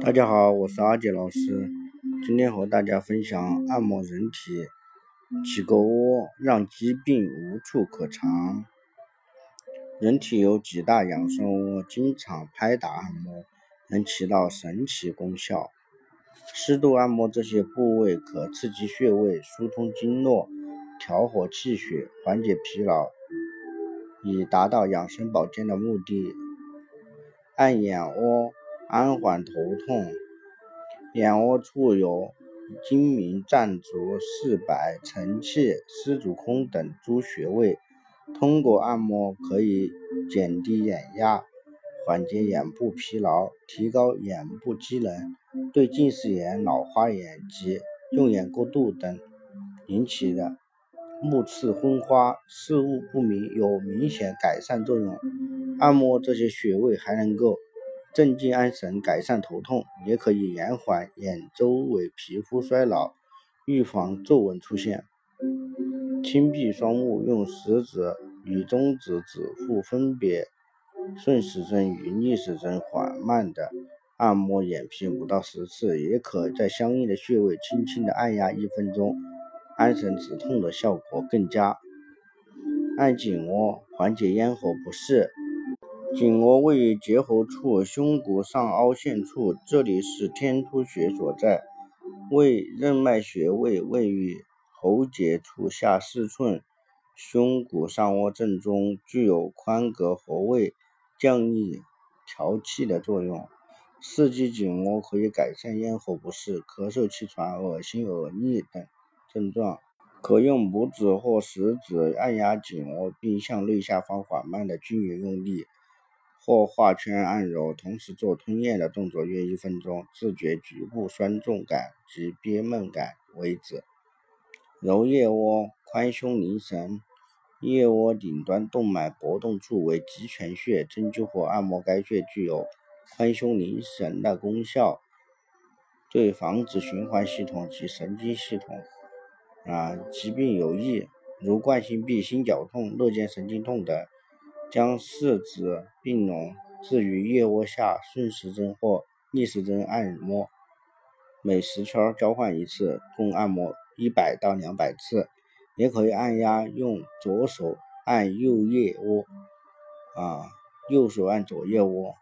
大家好，我是阿杰老师，今天和大家分享按摩人体几个窝，让疾病无处可藏。人体有几大养生窝，经常拍打按摩能起到神奇功效。适度按摩这些部位，可刺激穴位、疏通经络、调和气血、缓解疲劳，以达到养生保健的目的。按眼窝。安缓头痛，眼窝处有睛明、暂足、四白、承泣、丝竹空等诸穴位，通过按摩可以减低眼压，缓解眼部疲劳，提高眼部机能，对近视眼、老花眼及用眼过度等引起的目赤昏花、视物不明有明显改善作用。按摩这些穴位还能够。镇静安神，改善头痛，也可以延缓眼周围皮肤衰老，预防皱纹出现。轻闭双目，用食指与中指指腹分别顺时针与逆时针缓慢的按摩眼皮五到十次，也可在相应的穴位轻轻的按压一分钟，安神止痛的效果更佳。按颈窝，缓解咽喉不适。颈窝位于结喉处胸骨上凹陷处，这里是天突穴所在，为任脉穴位，位于喉结处下四寸，胸骨上窝正中，具有宽隔喉位、降逆调气的作用。刺激颈窝可以改善咽喉不适、咳嗽气喘、恶心恶逆等症状。可用拇指或食指按压颈窝，并向内下方缓慢的均匀用力。或画圈按揉，同时做吞咽的动作约一分钟，自觉局部酸重感及憋闷感为止。揉腋窝，宽胸凝神。腋窝顶端动脉搏动处为极泉穴，针灸或按摩该穴具有宽胸凝神的功效，对防止循环系统及神经系统啊疾病有益，如冠心病、心绞痛、肋间神经痛等。将四指并拢置于腋窝下，顺时针或逆时针按摩，每十圈交换一次，共按摩一百到两百次。也可以按压，用左手按右腋窝，啊，右手按左腋窝，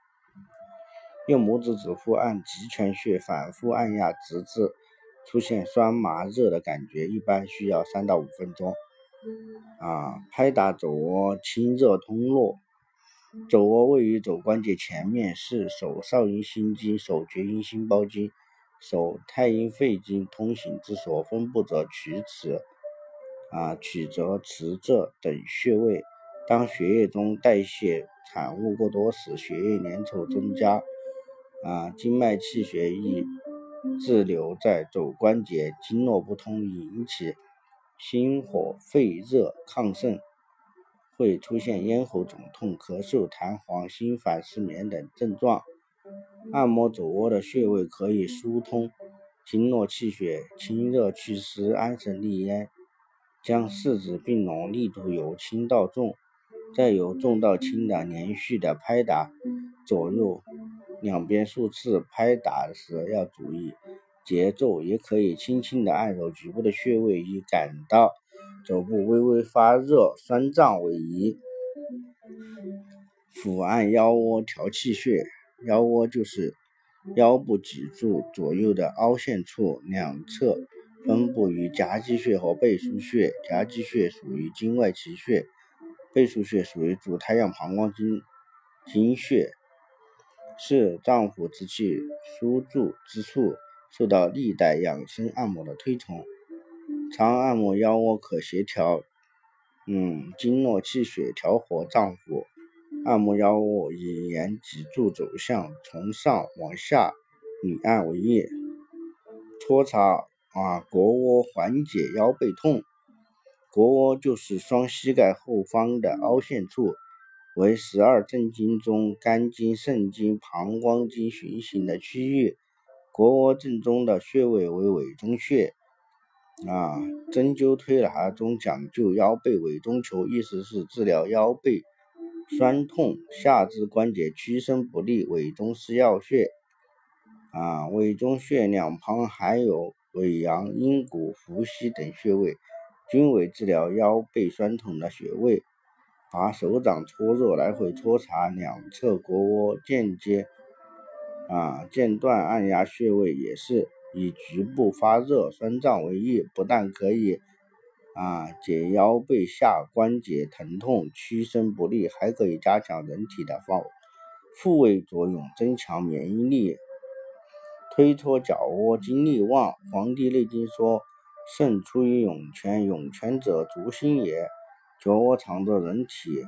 用拇指指腹按极泉穴，反复按压，直至出现酸麻热的感觉，一般需要三到五分钟。啊，拍打肘窝，清热通络。肘窝位于肘关节前面，是手少阴心经、手厥阴心包经、手太阴肺经通行之所，分布着曲尺、啊曲折、池柘等穴位。当血液中代谢产物过多时，血液粘稠增加，啊经脉气血易滞留在肘关节，经络不通，引起。心火肺热亢盛，会出现咽喉肿痛、咳嗽、痰黄、心烦、失眠等症状。按摩肘窝的穴位可以疏通经络气血、清热祛湿、安神利咽。将四指并拢，力度由轻到重，再由重到轻的连续的拍打，左右两边数次。拍打时要注意。节奏也可以轻轻的按揉局部的穴位，以感到肘部微微发热、酸胀为宜。俯按腰窝调气血，腰窝就是腰部脊柱左右的凹陷处，两侧分布于夹脊穴和背腧穴。夹脊穴属于经外奇穴，背腧穴属于主太阳膀胱经经穴，是脏腑之气输注之处。受到历代养生按摩的推崇，常按摩腰窝可协调，嗯，经络气血，调和脏腑。按摩腰窝以沿脊柱走向，从上往下捋按为宜。搓擦啊，腘窝缓解腰背痛。腘窝就是双膝盖后方的凹陷处，为十二正经中肝经、肾经、膀胱经循行的区域。腘窝正中的穴位为委中穴，啊，针灸推拿中讲究腰背委中求，意思是治疗腰背酸痛、下肢关节屈伸不利，委中是要穴。啊，委中穴两旁还有尾阳、阴谷、伏羲等穴位，均为治疗腰背酸痛的穴位。把手掌搓热，来回搓擦两侧腘窝，间接啊间断按压穴位，也是以局部发热酸胀为宜，不但可以啊解腰背下关节疼痛、屈伸不利，还可以加强人体的防复位作用，增强免疫力。推搓脚窝，精力旺。《黄帝内经》说：“肾出于涌泉，涌泉者，足心也。”脚窝藏着人体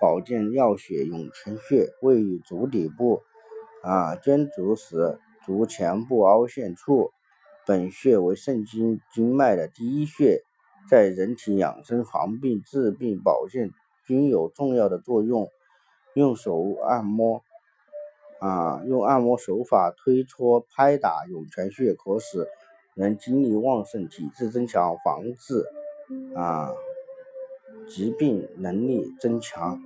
保健要穴涌泉穴，位于足底部，啊，捐足时足前部凹陷处。本穴为肾经经脉的第一穴，在人体养生、防病、治病、保健均有重要的作用。用手按摩，啊，用按摩手法推搓拍打涌泉穴，可使人精力旺盛，体质增强，防治啊。疾病能力增强。